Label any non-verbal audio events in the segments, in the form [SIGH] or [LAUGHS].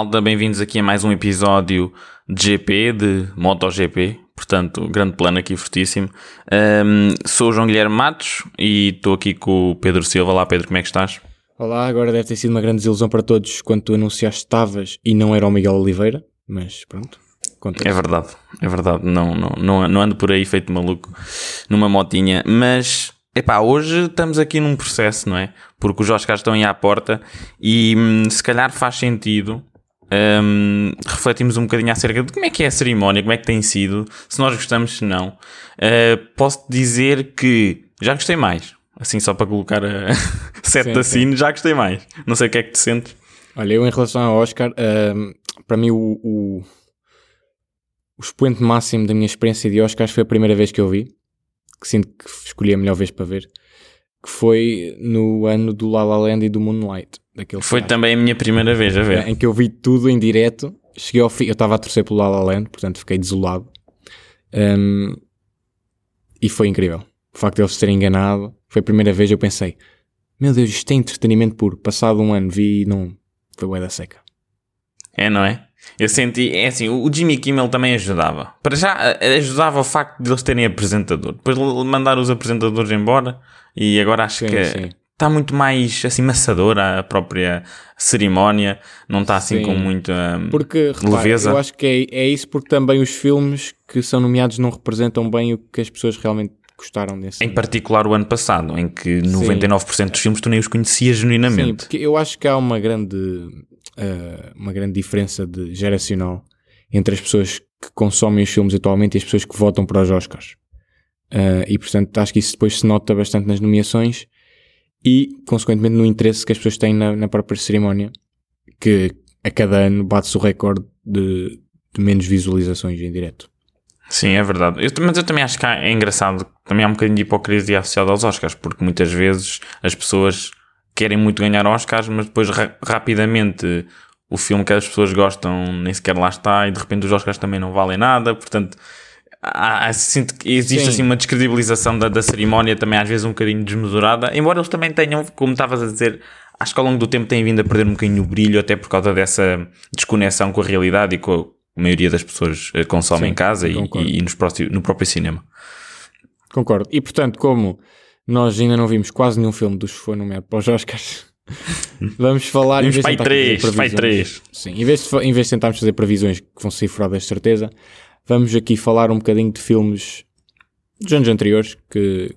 malta, bem-vindos aqui a mais um episódio de GP, de MotoGP, portanto, grande plano aqui fortíssimo. Um, sou o João Guilherme Matos e estou aqui com o Pedro Silva. Olá Pedro, como é que estás? Olá, agora deve ter sido uma grande desilusão para todos quando tu anunciaste estavas e não era o Miguel Oliveira, mas pronto. É verdade, é verdade, não, não, não, não ando por aí feito maluco numa motinha, mas Epá, hoje estamos aqui num processo, não é? Porque os Oscars estão aí à porta e hum, se calhar faz sentido um, refletimos um bocadinho acerca de como é que é a cerimónia, como é que tem sido, se nós gostamos, se não. Uh, posso dizer que já gostei mais. Assim, só para colocar a [LAUGHS] sete da cine, já gostei mais. Não sei o que é que te sentes. Olha, eu em relação ao Oscar, uh, para mim o, o, o expoente máximo da minha experiência de Oscars foi a primeira vez que eu vi que sinto que escolhi a melhor vez para ver, que foi no ano do La La Land e do Moonlight. Daquele foi também a minha primeira vez a ver. Em que eu vi tudo em direto, cheguei ao fim, eu estava a torcer pelo La La Land, portanto fiquei desolado. Um, e foi incrível. O facto de eles terem enganado, foi a primeira vez eu pensei, meu Deus, isto é entretenimento puro. Passado um ano vi e não, foi bué da seca. É, não é? Eu senti, é assim, o Jimmy Kimmel também ajudava. Para já, ajudava o facto de eles terem apresentador. Depois mandar os apresentadores embora e agora acho sim, que sim. está muito mais assim maçadora a própria cerimónia, não está assim sim. com muita hum, porque, repara, leveza. Eu acho que é, é isso porque também os filmes que são nomeados não representam bem o que as pessoas realmente gostaram desse. Em particular o ano passado, em que 99% dos filmes tu nem os conhecias genuinamente. Sim, porque eu acho que há uma grande uh, uma grande diferença de geracional entre as pessoas que consomem os filmes atualmente e as pessoas que votam para os Oscars. Uh, e portanto acho que isso depois se nota bastante nas nomeações e consequentemente no interesse que as pessoas têm na, na própria cerimónia, que a cada ano bate-se o recorde de, de, menos visualizações em direto. Sim, é verdade. Eu, mas eu também acho que é engraçado, também há um bocadinho de hipocrisia associada aos Oscars, porque muitas vezes as pessoas querem muito ganhar Oscars, mas depois ra rapidamente o filme que as pessoas gostam nem sequer lá está e de repente os Oscars também não valem nada, portanto há, sinto que existe Sim. assim uma descredibilização da, da cerimónia também às vezes um bocadinho desmesurada, embora eles também tenham, como estavas a dizer, acho que ao longo do tempo têm vindo a perder um bocadinho o brilho, até por causa dessa desconexão com a realidade e com a maioria das pessoas eh, consomem Sim, em casa e, e, e nos próximo, no próprio cinema. Concordo. E portanto, como nós ainda não vimos quase nenhum filme dos que foi nomeado para os Oscars. [LAUGHS] Vamos falar. Vimos pai 3, pai 3. Sim, em vez, de, em vez de tentarmos fazer previsões que vão ser furadas de certeza, vamos aqui falar um bocadinho de filmes dos anos anteriores que,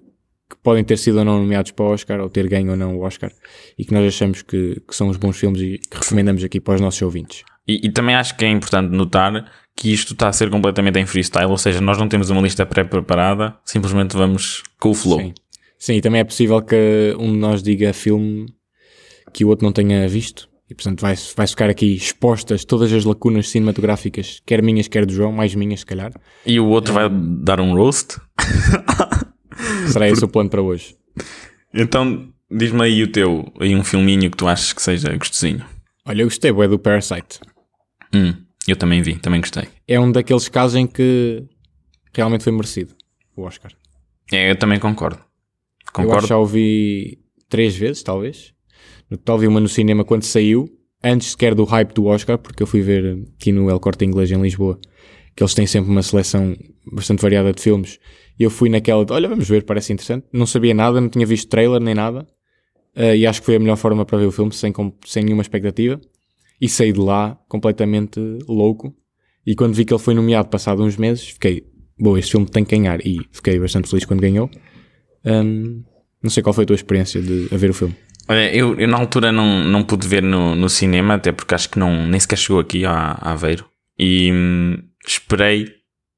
que podem ter sido ou não nomeados para o Oscar, ou ter ganho ou não o Oscar, e que nós achamos que, que são os bons filmes e que recomendamos aqui para os nossos ouvintes. E, e, também acho que é importante notar que isto está a ser completamente em freestyle, ou seja, nós não temos uma lista pré-preparada, simplesmente vamos com o flow. Sim. Sim, e também é possível que um de nós diga filme que o outro não tenha visto. E portanto vai, vai ficar aqui expostas todas as lacunas cinematográficas, quer minhas, quer do João, mais minhas se calhar. E o outro vai dar um roast? [LAUGHS] Será esse Por... o plano para hoje. Então, diz-me aí o teu, aí um filminho que tu achas que seja gostosinho. Olha, eu gostei, é do Parasite. Hum, eu também vi, também gostei. É um daqueles casos em que realmente foi merecido o Oscar. É, eu também concordo. Concordo. Eu acho que já ouvi três vezes, talvez. Vi uma no cinema quando saiu, antes sequer do hype do Oscar, porque eu fui ver aqui no El Corte Inglês em Lisboa, que eles têm sempre uma seleção bastante variada de filmes. E eu fui naquela de, olha, vamos ver, parece interessante. Não sabia nada, não tinha visto trailer nem nada. Uh, e acho que foi a melhor forma para ver o filme, sem, sem nenhuma expectativa. E saí de lá completamente louco. E quando vi que ele foi nomeado passado uns meses, fiquei, boa, este filme tem que ganhar. E fiquei bastante feliz quando ganhou. Um, não sei qual foi a tua experiência de a ver o filme. Olha, eu, eu, na altura não, não pude ver no, no cinema, até porque acho que não, nem sequer chegou aqui a, a Aveiro. E hum, esperei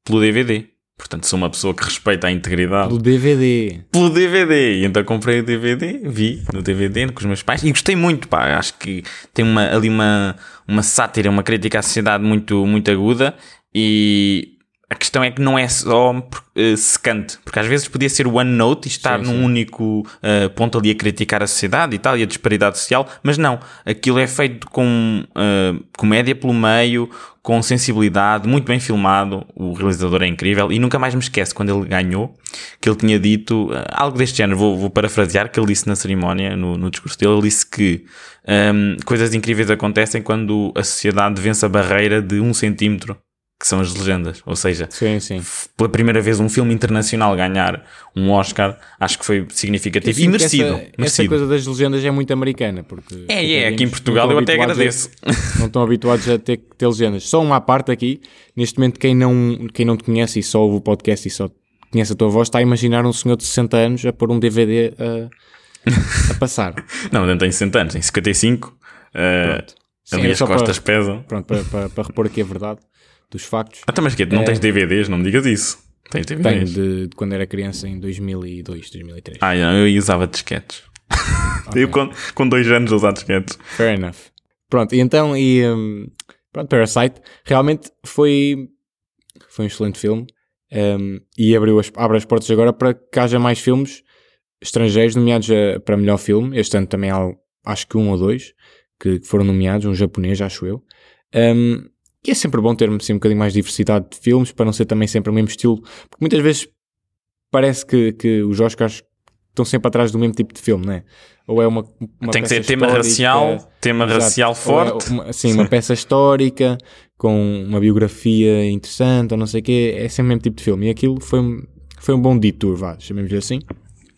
pelo DVD. Portanto, sou uma pessoa que respeita a integridade. Pelo DVD. Pelo DVD. E então comprei o DVD, vi no DVD com os meus pais e gostei muito, pá. Acho que tem uma, ali uma, uma sátira, uma crítica à sociedade muito, muito aguda. E a questão é que não é só uh, secante, porque às vezes podia ser one note e estar sim, num sim. único uh, ponto ali a criticar a sociedade e tal, e a disparidade social, mas não, aquilo é feito com uh, comédia pelo meio, com sensibilidade, muito bem filmado, o realizador é incrível, e nunca mais me esquece quando ele ganhou, que ele tinha dito algo deste género, vou, vou parafrasear, que ele disse na cerimónia, no, no discurso dele, ele disse que um, ehm, coisas incríveis acontecem quando a sociedade vence a barreira de um centímetro que são as legendas. Ou seja, sim, sim. pela primeira vez um filme internacional ganhar um Oscar, acho que foi significativo e merecido, essa, merecido. Essa coisa das legendas é muito americana. Porque é, é, aqui em Portugal eu até agradeço. A, não estão habituados a ter que ter legendas. Só uma parte aqui, neste momento, quem não, quem não te conhece e só ouve o podcast e só conhece a tua voz, está a imaginar um senhor de 60 anos a pôr um DVD a, a [LAUGHS] passar. não, não tem 60 anos, tem 55. Uh, Sim, ali as costas para, pesam. Pronto, para, para, para repor aqui a verdade dos factos. Ah, mas que Não é... tens DVDs? Não me digas isso. Tens DVDs? Tenho de, de, quando era criança em 2002, 2003. Ah, eu, [LAUGHS] eu usava disquetes. Okay. eu com, com dois anos usava disquetes. Fair enough. Pronto, e então, e, um, pronto, Parasite realmente foi, foi um excelente filme um, e abriu as, abre as portas agora para que haja mais filmes estrangeiros nomeados a, para melhor filme. Este ano também há, acho que um ou dois que, que foram nomeados, um japonês, acho eu. Um, e é sempre bom ter assim, um bocadinho mais diversidade de filmes para não ser também sempre o mesmo estilo, porque muitas vezes parece que, que os Oscars estão sempre atrás do mesmo tipo de filme, não é? Ou é uma, uma Tem que ser tema racial, tema exato, racial é forte. É uma, sim, uma [LAUGHS] peça histórica com uma biografia interessante ou não sei o quê, é sempre o mesmo tipo de filme. E aquilo foi, foi um bom detour, vá, chamemos-lhe assim.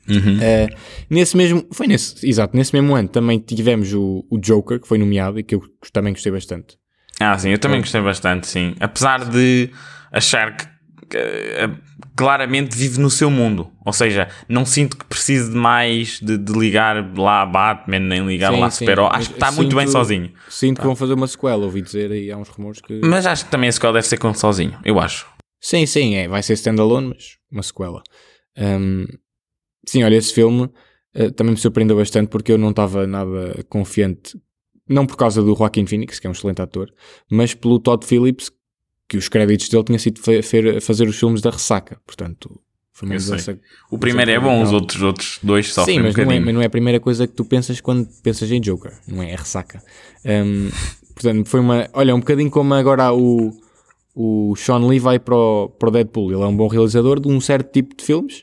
Uhum. Uh, nesse mesmo, foi nesse, exato, nesse mesmo ano também tivemos o, o Joker, que foi nomeado e que eu também gostei bastante. Ah, sim, eu também gostei bastante, sim. Apesar de achar que uh, claramente vive no seu mundo. Ou seja, não sinto que precise de mais de, de ligar lá a Batman, nem ligar sim, lá a Super Acho que está muito bem sozinho. Sinto tá. que vão fazer uma sequela, ouvi dizer aí há uns rumores que. Mas acho que também a sequela deve ser com sozinho, eu acho. Sim, sim, é. Vai ser standalone, mas uma sequela. Um, sim, olha, esse filme uh, também me surpreendeu bastante porque eu não estava nada confiante não por causa do Joaquin Phoenix, que é um excelente ator, mas pelo Todd Phillips, que os créditos dele tinha sido fazer os filmes da ressaca. Portanto, foi uma mudança. O primeiro é bom, os outros, outros dois só Sim, mas, um não é, mas não é a primeira coisa que tu pensas quando pensas em Joker, não é? É ressaca. Um, portanto, foi uma. Olha, um bocadinho como agora o, o Sean Lee vai para o, para o Deadpool. Ele é um bom realizador de um certo tipo de filmes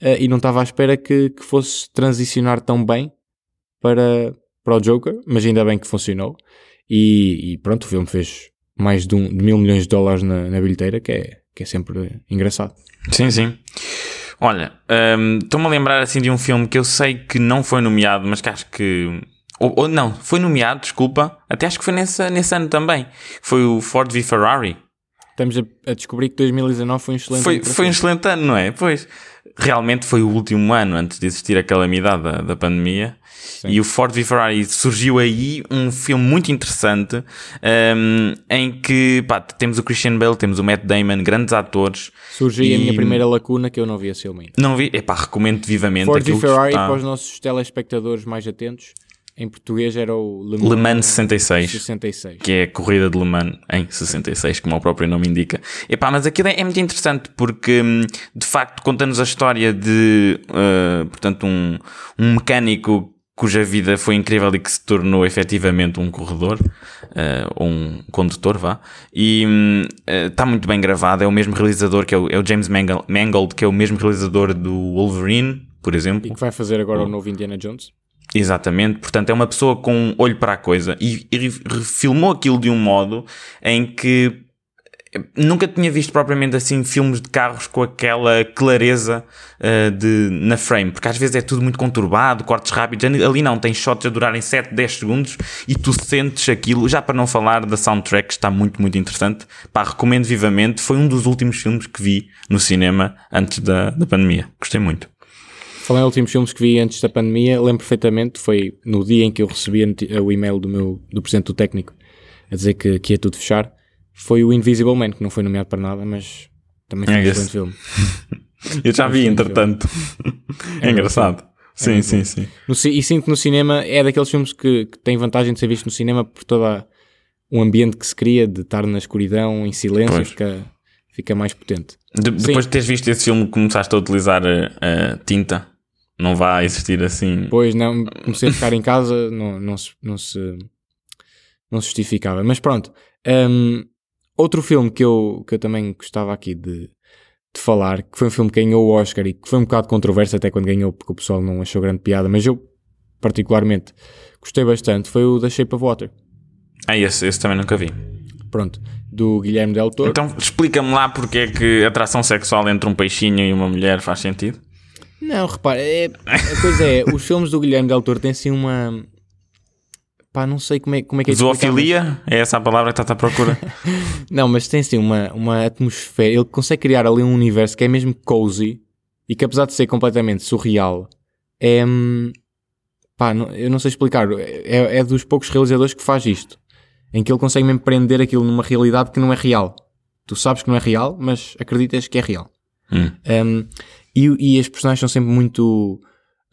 uh, e não estava à espera que, que fosse transicionar tão bem para, para o Joker, mas ainda bem que funcionou. E, e pronto, o filme fez mais de, um, de mil milhões de dólares na, na, bilheteira, que é, que é sempre engraçado. Sim, sim. Olha, um, estou-me a lembrar assim de um filme que eu sei que não foi nomeado, mas que acho que. Ou, ou, não, foi nomeado, desculpa. Até acho que foi nesse, nesse ano também. Foi o Ford v Ferrari. Estamos a, a descobrir que 2019 foi um excelente foi, ano. Foi um excelente ano, não é? Pois. Realmente foi o último ano antes de existir a calamidade da, da pandemia. Sim. E o Ford v Ferrari surgiu aí um filme muito interessante um, em que pá, temos o Christian Bale, temos o Matt Damon, grandes atores. Surgiu e... a minha primeira lacuna que eu não vi esse filme ainda. Não vi? Epá, recomendo vivamente. Ford v Ferrari está... para os nossos telespectadores mais atentos. Em português era o Le Mans, Le Mans 66, 66, que é a corrida de Le Mans em 66, como o próprio nome indica. Epá, mas aquilo é, muito interessante porque, hum, de facto, conta-nos a história de, uh, portanto, um, um mecânico cuja vida foi incrível e que se tornou efetivamente um corredor, uh, ou um condutor, vá. E está hum, uh, muito bem gravado, é o mesmo realizador que é o, é o James Mangold, que é o mesmo realizador do Wolverine, por exemplo. E que vai fazer agora o, o novo Indiana Jones. Exatamente, portanto é uma pessoa com um olho para a coisa. E, e filmou aquilo de um modo em que nunca tinha visto propriamente assim filmes de carros com aquela clareza uh, de, na frame, porque às vezes é tudo muito conturbado, cortes rápidos, ali não, tem shots a durarem 7, 10 segundos e tu sentes aquilo, já para não falar da soundtrack que está muito, muito interessante, pá, recomendo vivamente, foi um dos últimos filmes que vi no cinema antes da, da pandemia, gostei muito. Falei em últimos filmes que vi antes da pandemia, lembro perfeitamente, foi no dia em que eu recebi o e-mail do meu, do presidente do técnico a dizer que, que ia tudo fechar, foi o Invisible Man, que não foi nomeado para nada, mas também foi é um excelente filme. [LAUGHS] eu já vi, entretanto. é engraçado. Sim, é sim, sim. No, e sinto que no cinema é daqueles filmes que, que tem vantagem de ser visto no cinema por todo o ambiente que se cria, de estar na escuridão, em silêncio, fica, fica mais potente. De- depois de teres visto esse filme, começaste a utilizar a, a tinta. Não vai existir assim. Depois não, comecei a ficar em casa, não, não, se, não, se, não se justificava. Mas pronto. Hum, outro filme que eu, que eu também gostava aqui de, de falar, que foi um filme que ganhou o Oscar e que foi um bocado controverso até quando ganhou, porque o pessoal não achou grande piada, mas eu particularmente gostei bastante, foi o The Shape of Water. Ah, esse, esse também nunca vi. Pronto, do Guilherme Del Toro. Então explica-me lá porque é que atração sexual entre um peixinho e uma mulher faz sentido. Não, repara, é, a coisa é, os filmes do Guilherme Del Toro têm assim uma. Pá, não sei como é, como é que é Zoofilia? É essa a palavra que estás à procura? [LAUGHS] Não, mas tem assim uma, uma atmosfera. Ele consegue criar ali um universo que é mesmo cozy e que apesar de ser completamente surreal, é. hum, Pá, não- eu não sei explicar. É, é dos poucos realizadores que faz isto. Em que ele consegue mesmo prender aquilo numa realidade que não é real. Tu sabes que não é real, mas acreditas que é real. Hum. Um, e, e as personagens são sempre muito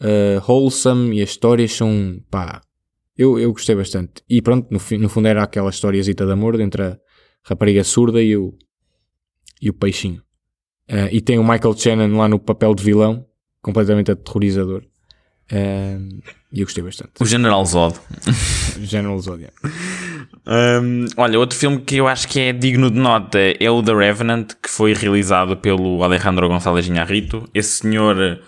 uh, wholesome e as histórias são pá. Eu, eu gostei bastante. E pronto, no, no fundo era aquela historiazita de amor entre a rapariga surda e o, e o peixinho. Uh, e tem o Michael Shannon lá no papel de vilão, completamente aterrorizador. Um, e eu gostei bastante. O General Zod. General Zodiac. [LAUGHS] Hum, olha, outro filme que eu acho que é digno de nota é o The Revenant, que foi realizado pelo Alejandro González Iñárritu. Esse senhor,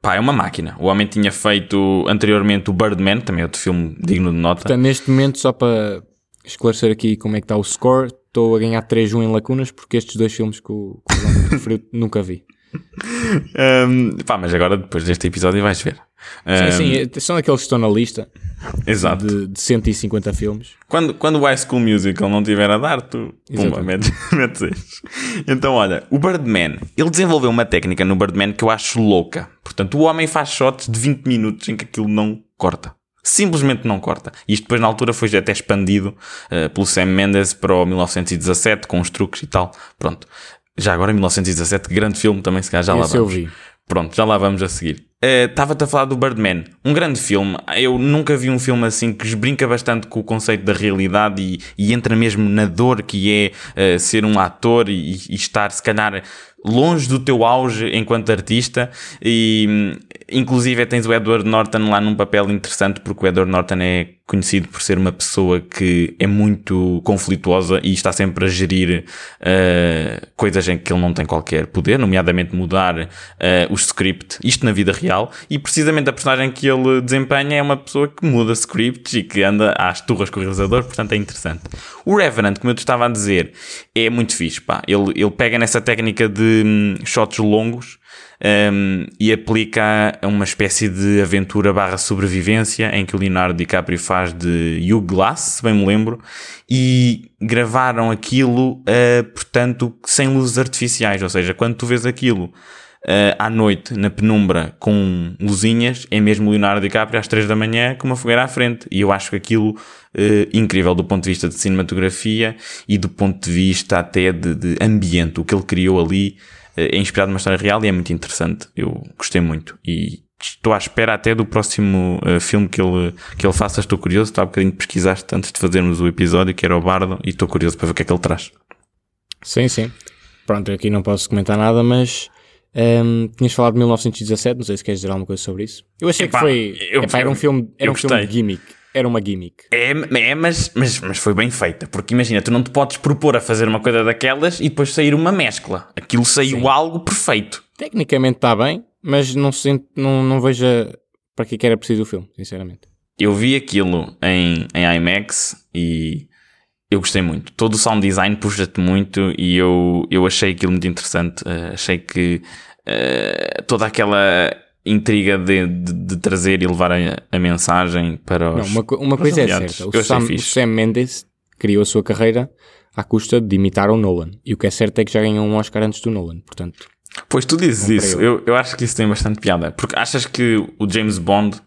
pá, é uma máquina. O homem tinha feito anteriormente o Birdman, também é outro filme digno de nota. Portanto, neste momento, só para esclarecer aqui como é que está o score, estou a ganhar 3-1 em lacunas porque estes dois filmes que o, que o João referiu [LAUGHS] nunca vi. Hum, pá, mas agora, depois deste episódio, vais ver. Sim, Hum, sim, é- são aqueles que estão na lista Exato. de, de 150 filmes. Quando, quando o High School Musical não tiver a dar, tu pumba, metes, [LAUGHS] metes estes. Então, olha, o Birdman, ele desenvolveu uma técnica no Birdman que eu acho louca. Portanto, o homem faz shots de 20 minutos em que aquilo não corta. Simplesmente não corta. Isto depois, na altura, foi até expandido eh, pelo Sam Mendes para o 1917, com os truques e tal. Pronto. Já agora, 1917, grande filme também, se calhar já lá Esse eu vamos. vi. Pronto, já lá vamos a seguir. Eh, Estava-te a falar do Birdman, um grande filme. Eu nunca vi um filme assim que brinca bastante com o conceito da realidade e, e entra mesmo na dor que é eh, ser um ator e, e estar, se calhar, longe do teu auge enquanto artista. E hum, inclusive tens o Edward Norton lá num papel interessante, porque o Edward Norton é conhecido por ser uma pessoa que é muito conflituosa e está sempre a gerir eh, coisas em que ele não tem qualquer poder, nomeadamente mudar eh, o script, isto na vida real, e precisamente a personagem que ele desempenha é uma pessoa que muda scripts e que anda às turras com o realizador, portanto é interessante. O Revenant, como eu te estava a dizer, é muito fixe, pá. Ele, ele pega nessa técnica de hum, shots longos um, e aplica a uma espécie de aventura barra sobrevivência em que o Leonardo DiCaprio faz de Hugh Glass, se bem me lembro, e gravaram aquilo, uh, portanto, sem luzes artificiais, ou seja, quando tu vês aquilo uh, à noite, na penumbra, com luzinhas, é mesmo Leonardo DiCaprio às 3 da manhã com uma fogueira à frente, e eu acho que aquilo uh, incrível do ponto de vista de cinematografia e do ponto de vista até de, de ambiente, o que ele criou ali é inspirado numa história real e é muito interessante. Eu gostei muito e estou à espera até do próximo uh, filme que ele, que ele faça. Estou curioso. Estava há bocadinho pesquisaste antes de fazermos o episódio, que era o Bardo, e estou curioso para ver o que é que ele traz. Sim, sim. Pronto, aqui não posso comentar nada, mas ehm, tinhas falado de 1917, não sei se queres dizer alguma coisa sobre isso. Eu achei Epá, que foi. eu- epá, era um filme, era um filme de gimmick. Era uma gimmick. É, é mas, mas, mas foi bem feita, porque imagina, tu não te podes propor a fazer uma coisa daquelas e depois sair uma mescla. Aquilo saiu Sim. algo perfeito. Tecnicamente está bem, mas não, sinto, não, não vejo para que é que era preciso o filme, sinceramente. Eu vi aquilo em, em IMAX e eu gostei muito. Todo o sound design puxa-te muito e eu, eu achei aquilo muito interessante. Eh, achei que eh, toda aquela intriga de, de, de trazer e levar a, a mensagem para os. Não, uma, uma coisa é certa: o Sam, o. Sam Mendes criou a sua carreira à custa de imitar o Nolan. E o que é certo é que já ganhou um Oscar antes do Nolan, portanto. Pois tu dizes isso, eu. eu, eu acho que isso tem bastante piada. Porque achas que o James Bond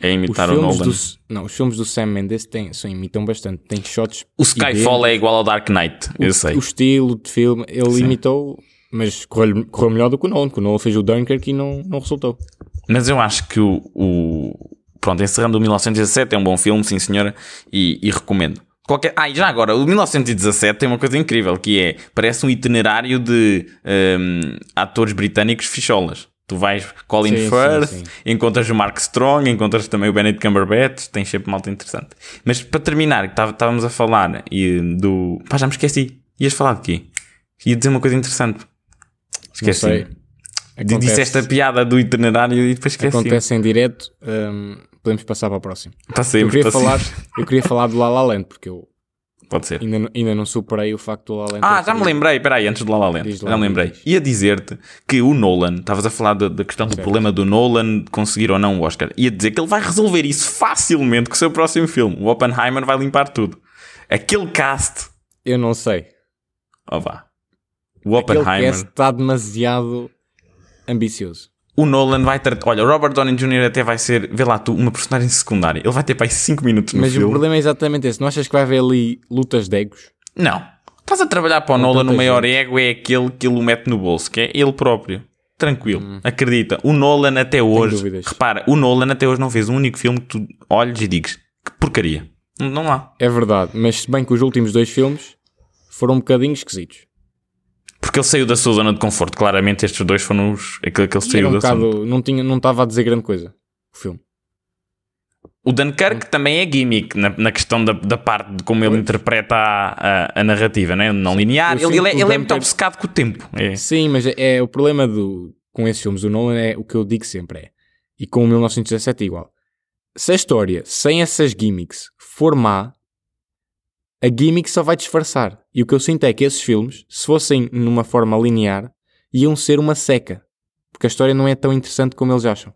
é Os imitar o filmes, Nolan? do, não, os filmes do Sam Mendes têm, são, imitam bastante. Tem shots. O Skyfall é igual ao Dark Knight, eu sei. O estilo de filme, ele imitou, mas correu, correu melhor do que o Nolan, o Nolan fez o Dunkirk e não, não resultou. Mas eu acho que o, o- Pronto, encerrando o 1917 é um bom filme, sim senhora, e, e recomendo. Qualquer... Ah, e já agora, o 1917 tem uma coisa incrível, que é, parece um itinerário de um, atores britânicos ficholas. Tu vais Colin Sim, Firth, sim, sim. encontras o Mark Strong, encontras também o Benedict Cumberbatch, tens sempre malta interessante. Mas para terminar, estávamos a falar e do... Pá, já me esqueci. Ias falar de quê? Ia dizer uma coisa interessante. Não Esqueci. sei. D- Acontece, Disseste a piada do itinerário e depois esqueci. acontece em direto. hum, podemos passar para o próximo. Para Eu queria, falar, eu queria falar do La La Land, porque eu Pode ser. ainda, não- ainda não superei o facto do La La. Ah, já me lembrei, peraí, antes do La La Land, Diz já me lembrei. diz. Ia dizer-te que o Nolan, estavas a falar da, da questão do problema do Nolan conseguir ou não o Oscar, ia dizer que ele vai resolver isso facilmente com o seu próximo filme. O Oppenheimer vai limpar tudo. Aquele cast, Eu não sei. ó vá. O Aquele Oppenheimer, cast está demasiado ambicioso. O Nolan vai ter, olha, o Robert Downey Jr. até vai ser, vê lá tu, uma personagem secundária. Ele vai ter para aí 5 minutos no Mas o filme. problema é exatamente esse. Não achas que vai haver ali lutas de egos? Não. Estás a trabalhar para o Com Nolan, o maior gente. ego é aquele que ele o mete no bolso, que é ele próprio. Tranquilo. Hum. Acredita. O Nolan até hoje. Repara, o Nolan até hoje não fez um único filme que tu olhes e digas que porcaria. Não- Não há. É verdade, mas se bem que os últimos dois filmes foram um bocadinho esquisitos. Porque ele saiu da sua zona de conforto. Claramente estes dois foram os, aquele que ele saiu um da zona. bocado, não tinha, não estava a dizer grande coisa. O filme. O Dunkirk também é gimmick na, na questão da, da parte de como ele Pois. interpreta a, a, a narrativa, né? não linear. Eu Ele, ele, é, ele é muito obcecado com o tempo. É. Sim, mas é, é o problema do, com esses filmes do Nolan é o que eu digo sempre é. E com o 1917 é igual. Se a história, sem essas gimmicks, for má, a gimmick só vai disfarçar. E o que eu sinto é que esses filmes, se fossem numa forma linear, iam ser uma seca. Porque a história não é tão interessante como eles acham.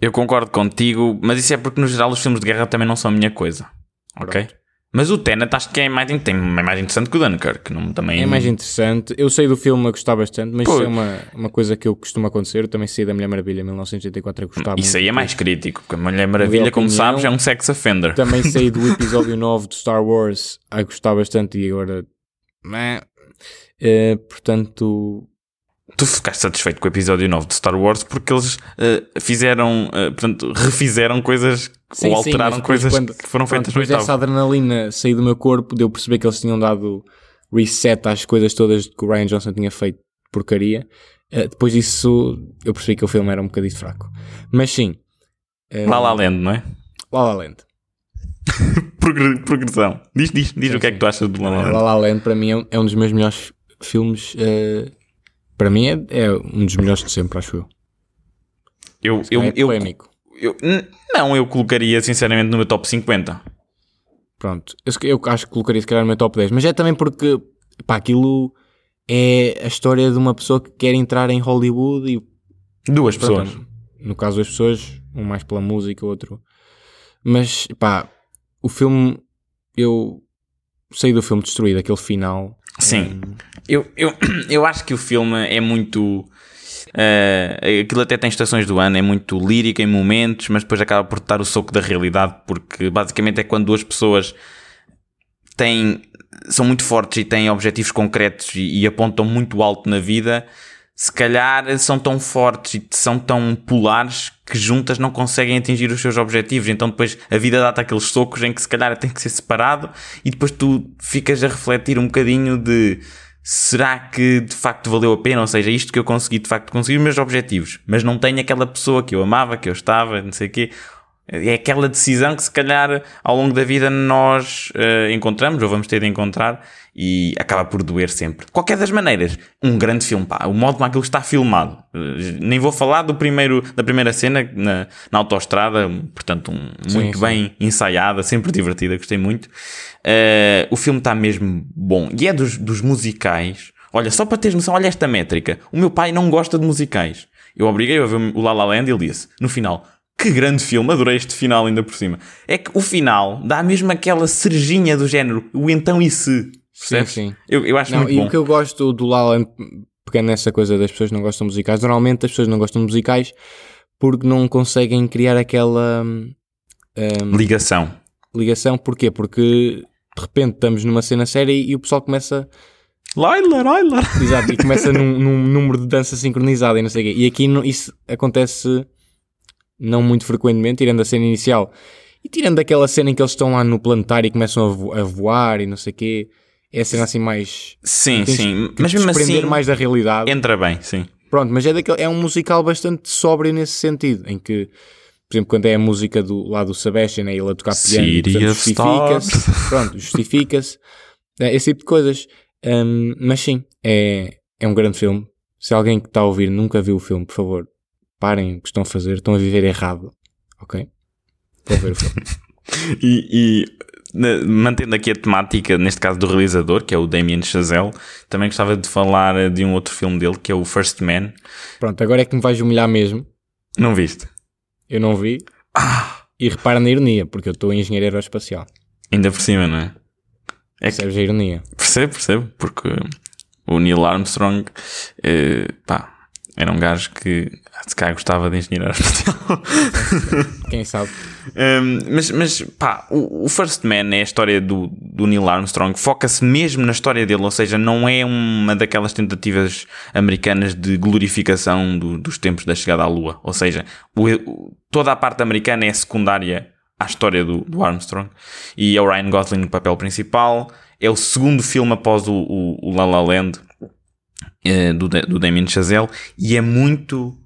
Eu concordo contigo, mas isso é porque no geral os filmes de guerra também não são a minha coisa. Ok? Mas o Tenet acho que é mais, tem, é mais interessante que o Dunkirk. Não, também... É mais interessante. Eu sei do filme a gostar bastante, mas isso é uma, uma coisa que eu costumo acontecer. Eu também sei da Mulher Maravilha em 1984 a gostar Isso aí é mais crítico, porque a Mulher Maravilha, como opinião- sabes, é um sex offender. Também sei do [LAUGHS] episódio 9 do Star Wars a gostar bastante e agora. Eh, portanto, Tu ficaste satisfeito com o episódio 9 de Star Wars porque eles eh, fizeram, eh, portanto, refizeram coisas Sim, ou sim, alteraram depois coisas quando- que foram feitas no depois dessa oitavo. adrenalina sair do meu corpo, deu perceber que eles tinham dado reset às coisas todas que o Ryan Johnson tinha feito porcaria. Eh, depois disso, eu percebi que o filme era um bocadinho fraco. Mas sim, eh, La La Land, não é? La La Land. [LAUGHS] Progre- Progressão. Diz, diz, diz o que é que tu achas do La La La Land. La Land para mim é um, é um dos meus melhores filmes. eh, para mim é, é um dos melhores de sempre, acho eu. Eu, eu, é eu, eu- não, eu colocaria sinceramente no meu top 50. Pronto, eu, eu acho que colocaria se calhar no meu top 10, mas é também porque pá, aquilo é a história de uma pessoa que quer entrar em Hollywood e Duas pessoas. pronto, no caso das pessoas, um mais pela música, outro. Mas pá, o filme eu saí do filme destruído, aquele final. Sim. Eu, eu, [CLEARS THROAT] eu acho que o filme é muito. eh, aquilo até tem estações do ano, é muito lírico em momentos, mas depois acaba por dar o soco da realidade, porque basicamente é quando duas pessoas têm, são muito fortes e têm objetivos concretos e, e apontam muito alto na vida, se calhar são tão fortes e são tão polares que juntas não conseguem atingir os seus objetivos. Então depois a vida dá-te aqueles socos em que se calhar tem que ser separado e depois tu ficas a refletir um bocadinho de será que de facto valeu a pena? Ou seja, isto que eu consegui de facto conseguir os meus objetivos, mas não tenho aquela pessoa que eu amava, que eu estava, não sei o quê. É aquela decisão que se calhar ao longo da vida nós eh, encontramos ou vamos ter de encontrar e acaba por doer sempre. De qualquer das maneiras, um grande filme, pá, o modo como aquilo está filmado. Eh, nem vou falar do primeiro, da primeira cena na, na autoestrada, portanto, um, Sim, muito sim. bem ensaiada, sempre divertida, gostei muito. Eh, o filme está mesmo bom e é dos, dos musicais. Olha, só para teres noção, olha esta métrica. O meu pai não gosta de musicais. Eu obriguei a ver o La La Land e ele disse, no final, que grande filme, adorei este final ainda por cima. É que o final dá mesmo aquela cerejinha do género, o então e se. Percebes? sim. Eu, eu acho Não, muito e bom. o que eu gosto do La La Land, pegando nessa coisa das pessoas que não gostam de musicais, normalmente as pessoas não gostam de musicais porque não conseguem criar aquela hum, Ligação. ligação. Porquê? Porque de repente estamos numa cena séria e o pessoal começa Laila, Laila. Exato, e começa [LAUGHS] num, num número de dança sincronizada e não sei o quê. E aqui isso acontece não muito frequentemente, tirando a cena inicial. E tirando aquela cena em que eles estão lá no planetário e começam a, vo a voar e não sei o quê, é a cena assim mais. Sim, tens sim. Mas mesmo assim, mais da realidade. entra bem, sim. Pronto, mas é, daquele, é um musical bastante sóbrio nesse sentido, em que, por exemplo, quando é a música do, lá do Sebastian, é ele a tocar piano, justifica-se, [LAUGHS] pronto, justifica-se, é, esse tipo de coisas. Hum, mas sim, é, é um grande filme. Se alguém que está a ouvir nunca viu o filme, por favor, parem o que estão a fazer, estão a viver errado, ok? Vou ver o filme. [LAUGHS] E, e, mantendo aqui a temática, neste caso do realizador, que é o Damien Chazelle, também gostava de falar eh, de um outro filme dele, que é o First Man. Pronto, agora é que me vais humilhar mesmo, Não viste? eu não vi, e repara na ironia, porque eu estou em engenharia aeroespacial, Ainda por cima, não é? É que, percebes a ironia? percebo, percebo, porque o Neil Armstrong, eh, pá, era um gajo que se calhar gostava de engenharia aeroespacial. [LAUGHS] Quem sabe? Um, mas, mas pá, o, o First Man é a história do, do Neil Armstrong, foca-se mesmo na história dele, ou seja, não é uma daquelas tentativas americanas de glorificação do- dos tempos da chegada à Lua. Ou seja, o- toda a parte americana é secundária à história do, do Armstrong. E é o Ryan Gosling no papel principal. É o segundo filme após o, o, o La La Land eh, do, do Damien Chazelle e é muito,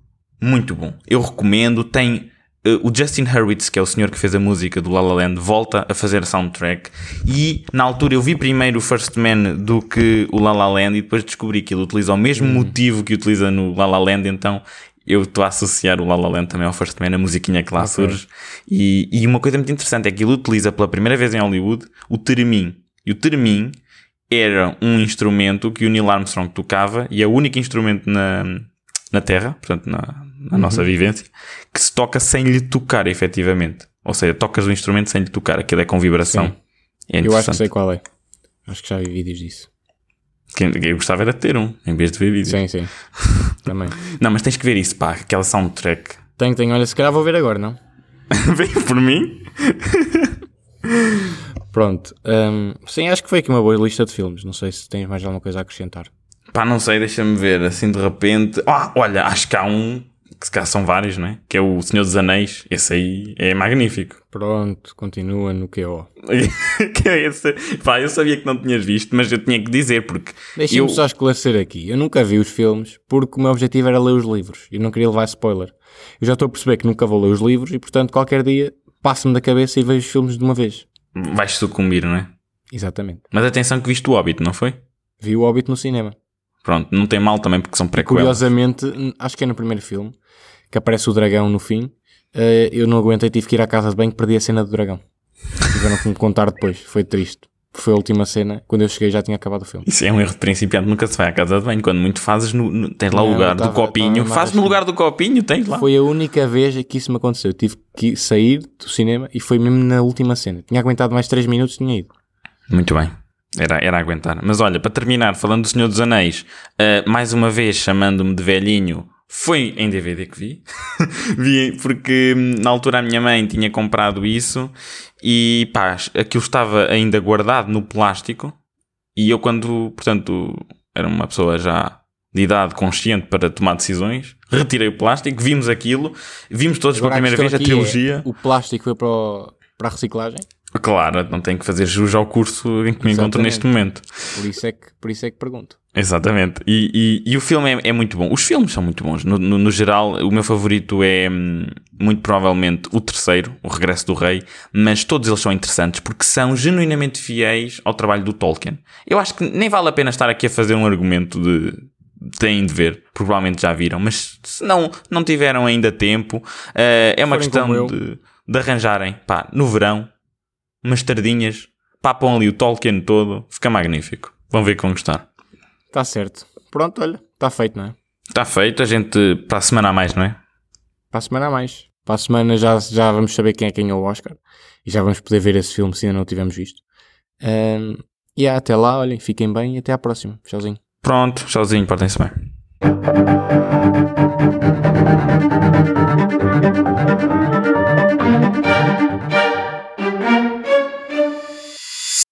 muito bom. Eu recomendo. Tem eh, o Justin Hurwitz, que é o senhor que fez a música do La La Land, volta a fazer a soundtrack. E na altura eu vi primeiro o First Man do que o La La Land e depois descobri que ele utiliza o mesmo motivo que utiliza no La La Land, então. Eu estou a associar o La La Land também ao First Man, a musiquinha que lá surge. E, e uma coisa muito interessante é que ele utiliza pela primeira vez em Hollywood o termin. E o termin era um instrumento que o Neil Armstrong tocava e é o único instrumento na, na Terra, portanto na, na nossa vivência, que se toca sem lhe tocar efetivamente. Ou seja, tocas o instrumento sem lhe tocar, aquilo é com vibração. Sim. É Eu acho que sei qual é. Acho que já vi vídeos disso. Quem- Eu gostava era de ter um, em vez de ver vídeos. Sim, sim. [LAUGHS] Também. Não, mas tens que ver isso, pá, aquela soundtrack. Tenho, tenho. Olha, se calhar vou ver agora, não? [LAUGHS] Vem por mim. [LAUGHS] Pronto. hum, sim, acho que foi aqui uma boa lista de filmes. Não sei se tens mais alguma coisa a acrescentar. Pá, não sei, deixa-me ver, assim de repente. Ah, olha, acho que há um, que se calhar são vários, não é? Que é o Senhor dos Anéis. Esse aí é magnífico. Pronto, continua no QO. [LAUGHS] que é esse? Pá, eu sabia que não tinhas visto, mas eu tinha que dizer, porque Deixa-me eu... só esclarecer aqui. Eu nunca vi os filmes porque o meu objetivo era ler os livros e não queria levar spoiler. Eu já estou a perceber que nunca vou ler os livros e, portanto, qualquer dia passo-me da cabeça e vejo os filmes de uma vez. Vais sucumbir, não é? Exatamente. Mas atenção que viste o Hobbit, não foi? Vi o Hobbit no cinema. Pronto, não tem mal também porque são prequelas. Curiosamente, acho que é no primeiro filme que aparece o dragão no fim. eh, eu não aguentei, tive que ir à casa de banho, perdi a cena do dragão. Tiveram que me contar depois, foi triste. Foi a última cena, quando eu cheguei já tinha acabado o filme. Isso é um erro de principiante, nunca se vai à casa de banho. Quando muito fazes, no, no- tens lá o lugar tava- do copinho. Fazes no assim. lugar do copinho, tens lá. Foi a única vez que isso me aconteceu. Eu tive que sair do cinema e foi mesmo na última cena. Tinha aguentado mais 3 minutos, tinha ido. Muito bem. Era, era aguentar. Mas olha, para terminar, falando do Senhor dos Anéis, eh, mais uma vez chamando-me de velhinho, foi em DVD que vi. [LAUGHS] vi porque hum, na altura a minha mãe tinha comprado isso e pá, aquilo estava ainda guardado no plástico e eu quando, portanto, era uma pessoa já de idade consciente para tomar decisões, retirei o plástico, vimos aquilo, vimos todos pela Agora, primeira vez a é, trilogia. o plástico foi para, o- para a reciclagem, Claro, não tenho que fazer jus ao curso em que me encontro neste momento. por isso é que, por isso é que pergunto. Exatamente. E, e, e o filme é, é muito bom. Os filmes são muito bons. No, no, no geral, o meu favorito é hum, muito provavelmente o terceiro, O Regresso do Rei, mas todos eles são interessantes porque são genuinamente fiéis ao trabalho do Tolkien. Eu acho que nem vale a pena estar aqui a fazer um argumento de têm de ver, provavelmente já viram, mas se não, não tiveram ainda tempo, eh, é uma Forem questão de, de arranjarem, pá, no verão, umas tardinhas, papam ali o Tolkien todo, fica magnífico. Vão ver como está. gostar. Está certo. Pronto, olha, está feito, não é? Está feito, a gente para a semana a mais, não é? Para a semana a mais. Para a semana já, já vamos saber quem é quem é o Oscar e já vamos poder ver esse filme se ainda não o tivermos visto. Um, e yeah, até lá, olhem, fiquem bem e até à próxima. Tchauzinho. Pronto, tchauzinho, portem-se bem.